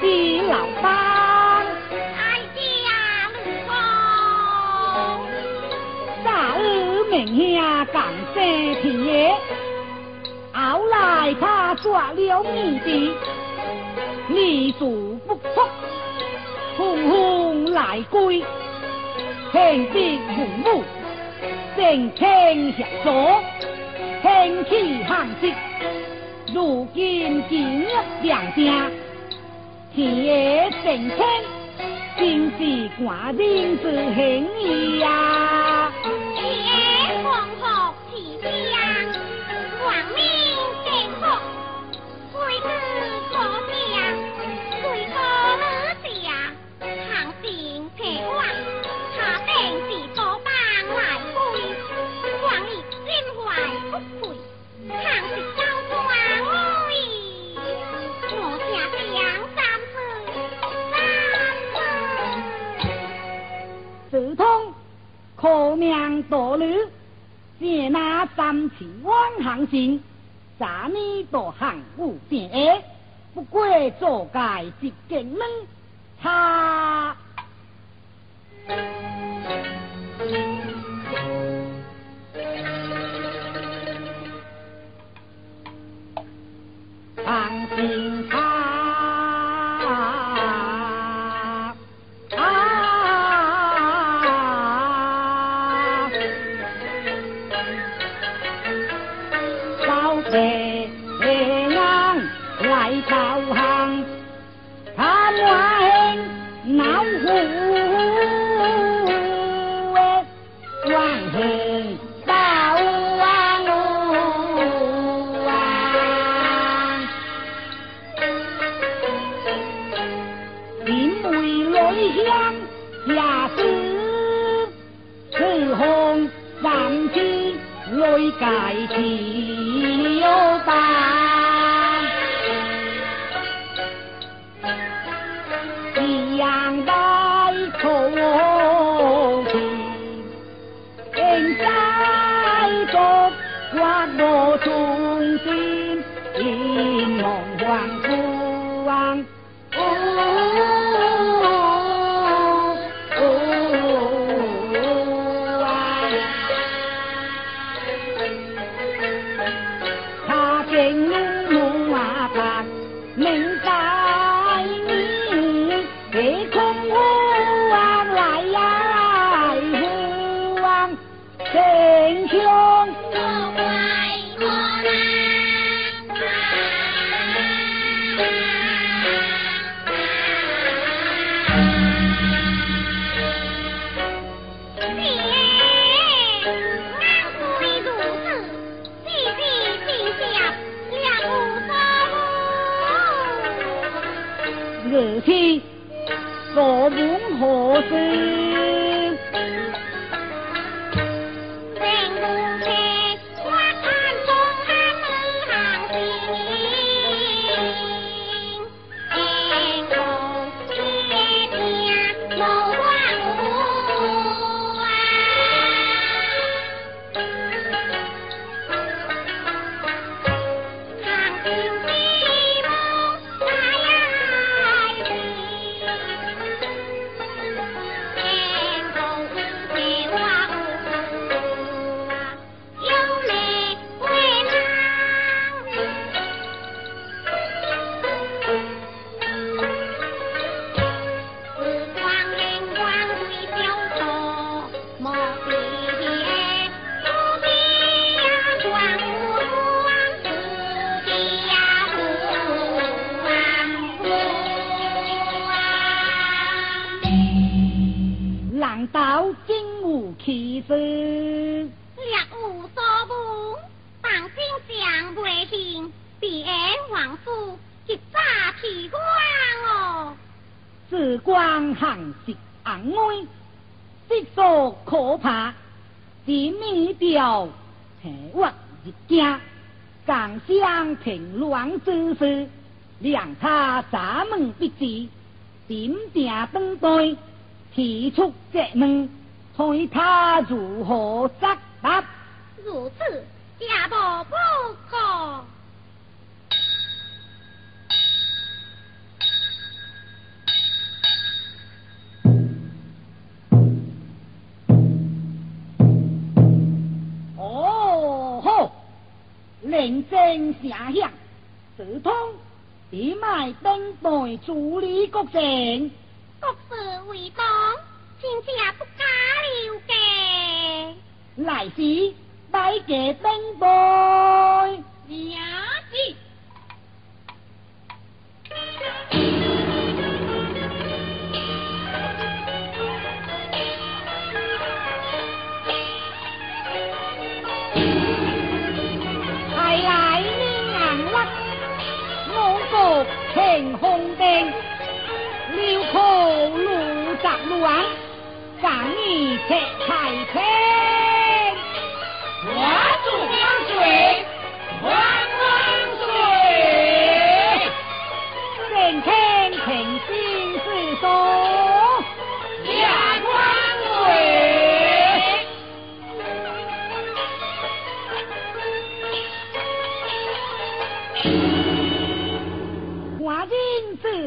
的老三，哀家路旁，大儿名下干些田，后来他抓了你的，你足不哭，轰轰来归，天地父母，正天协助，天气寒冷，如今今两家。天夜成亲，真是寡人之行意呀、心，早年多行有病，不过做界即健闷，他。如是，何本何事？平乱之事，谅他闸门必至，点点登对，提出责问，看他如何作答。如此，家暴不可。认真下乡，直通地脉等待处理国政。国事为当，亲家不加留嘅。来时拜给等待。娘子。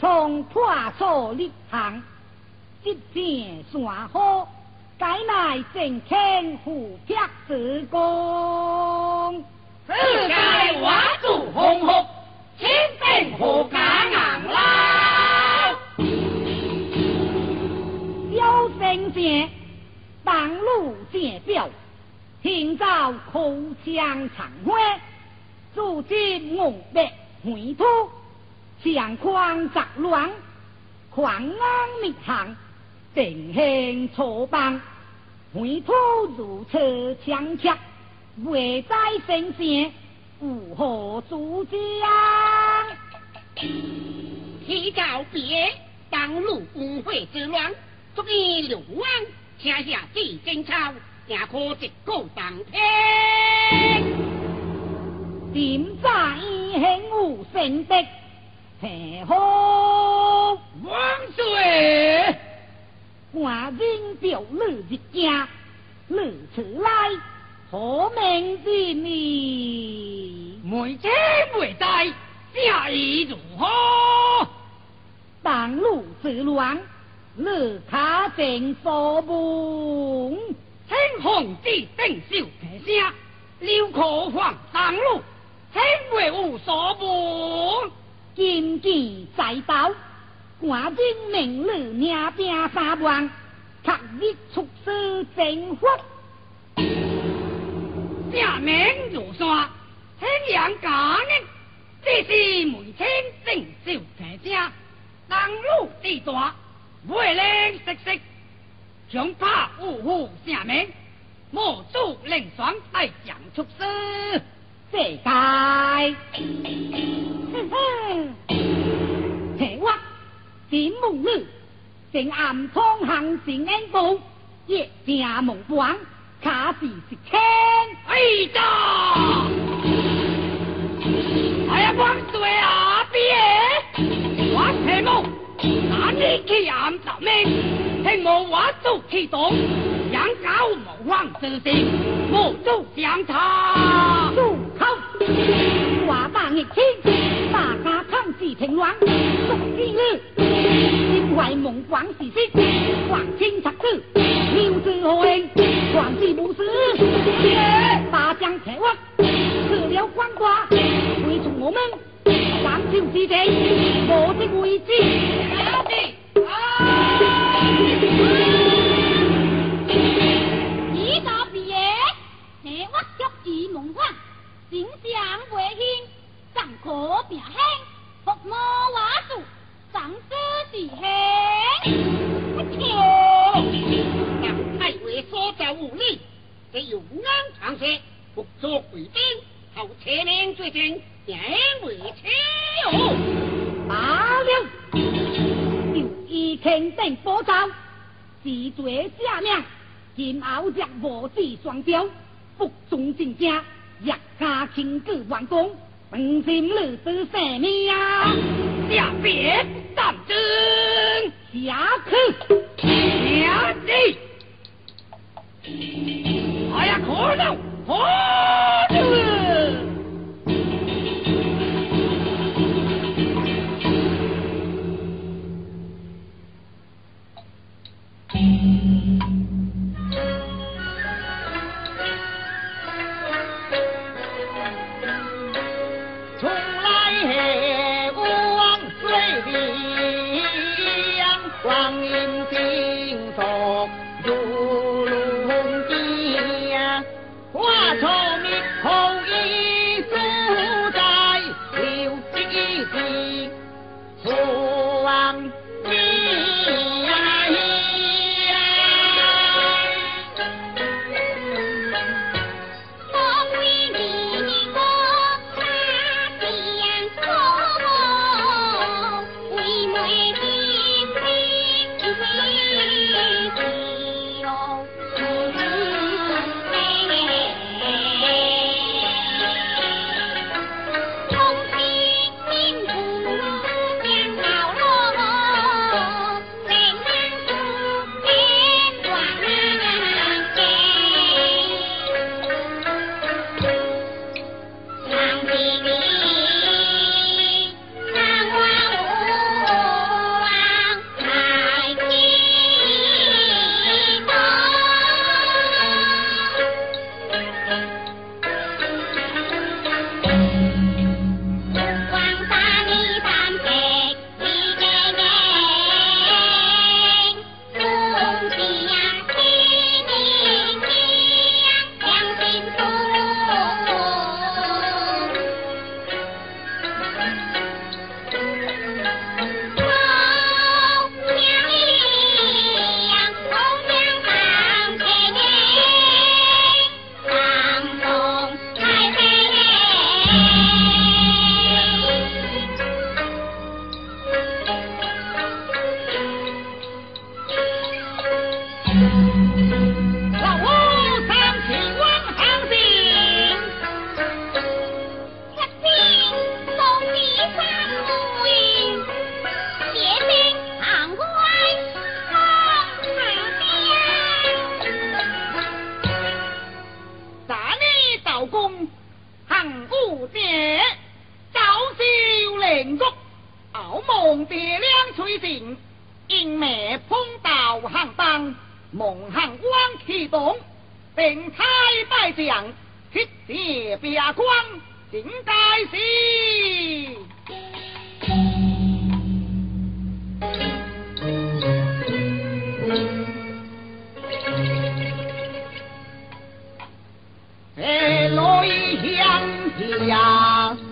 从破错立行，一片山河，改乃正天虎撇之功。世界画柱红红，千兵何家硬啦？小圣贤，当路借表，听朝口枪残花，如今我白回土。相框杂乱，狂安密行，定兴错邦，回土如车枪枪，未在圣贤，如何主将？提告别，当路误会之乱，足以流亡，天下地争吵，也可一个当天。点在兴无圣的？太后万岁！寡人表女一家，女此来何名之你？妹姐未在，下意如何？当路之乱，女他正所问，青红之定少平声，刘可放当路，请为无所问。今见在道，寡人明日领兵三万，刻日出师征伐。正名如山，显扬家人，这是梅青正少提声，当路地大，为令食食，强怕呜呼声名，莫主令爽大将出师，这该，哼哼，听我金梦女，正暗通行成恩步，夜正梦光。卡是是天，哎呀！哎呀，光对啊，别！我听梦，那你去暗十命，听我话做启动，养狗无方之事，莫走相差。住口！话大逆天，大家抗旨平乱，做基日，因为梦光是实，黄清察子，妙之何应？皇帝不死，大将策划，吃了官瓜，为从我们上朝之地，我的位置。形象为兴，上可平兴，伏魔瓦术，上师是兴。不错。太尉所在无礼，这勇安长蛇，不作鬼兵，后车命罪证，将为耻辱。罢了，就一天定保招，自罪下命，今后若无子双雕，不忠正家，一家亲举完工，本心乐得三命呀！下边战争，下去，下去。哎呀，可能，可能。当蒙汉光启动，并太败将击捷别关，定大事。哎，来相见。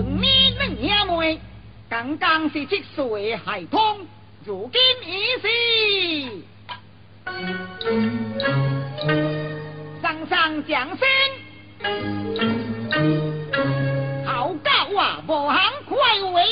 当年两兄妹，刚刚是七岁孩童，如今已是声声掌声好高啊，无 sự 慰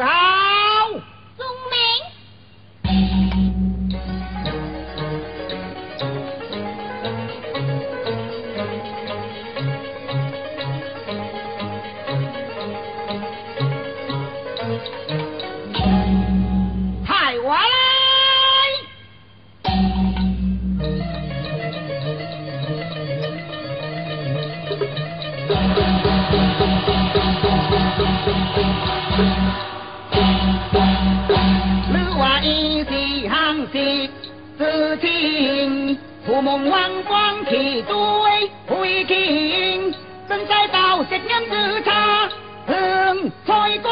啊！到十年之差，哼吹功，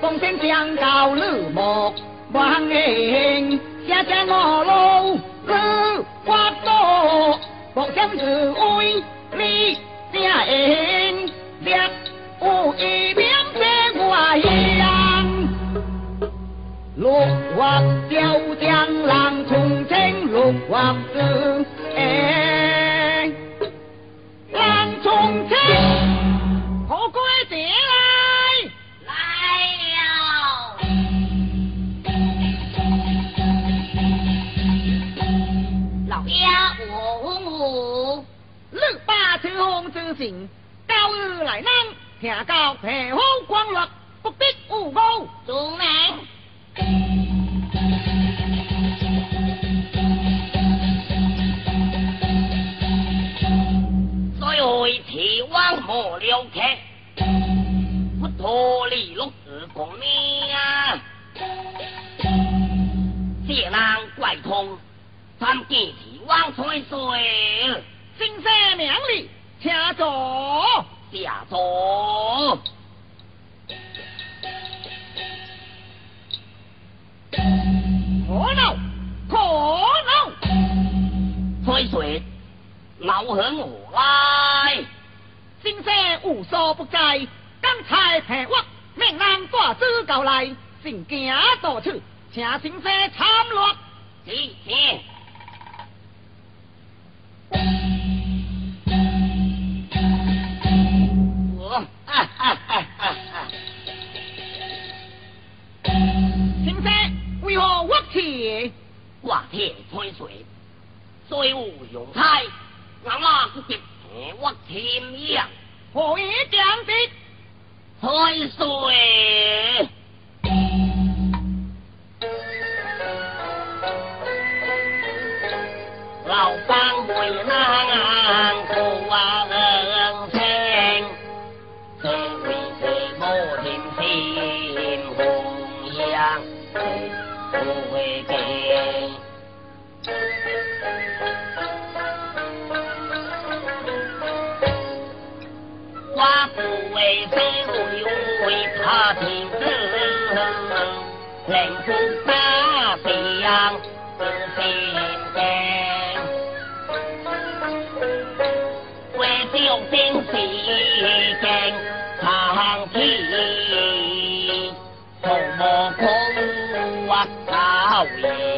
奉先将告吕莫王英，下下我路日发多，莫将日威力家英，略无一名在六画雕将郎从青六画子，哎，郎从青，何归者来？来了。老爷，我我六八秋风之行，高日来南，听教皮好光乐，不必无辜。主名。我了开，不脱离六字公命啊！谢郎怪通，参见铁网吹水，先生名利，请坐。下座。可恼，可恼！吹水，老向我来。先生无所不在，刚才平屈，命人大子到来，正惊到处，请先生参落。是是。我哈哈哈哈哈！先生为何屈气？挂铁吹水，虽无用差，俺那不我天样何以这样子？吹水。老三回南我不为谁为为他听子，能不打响自心间，为救兵时间长期，从莫空我高呀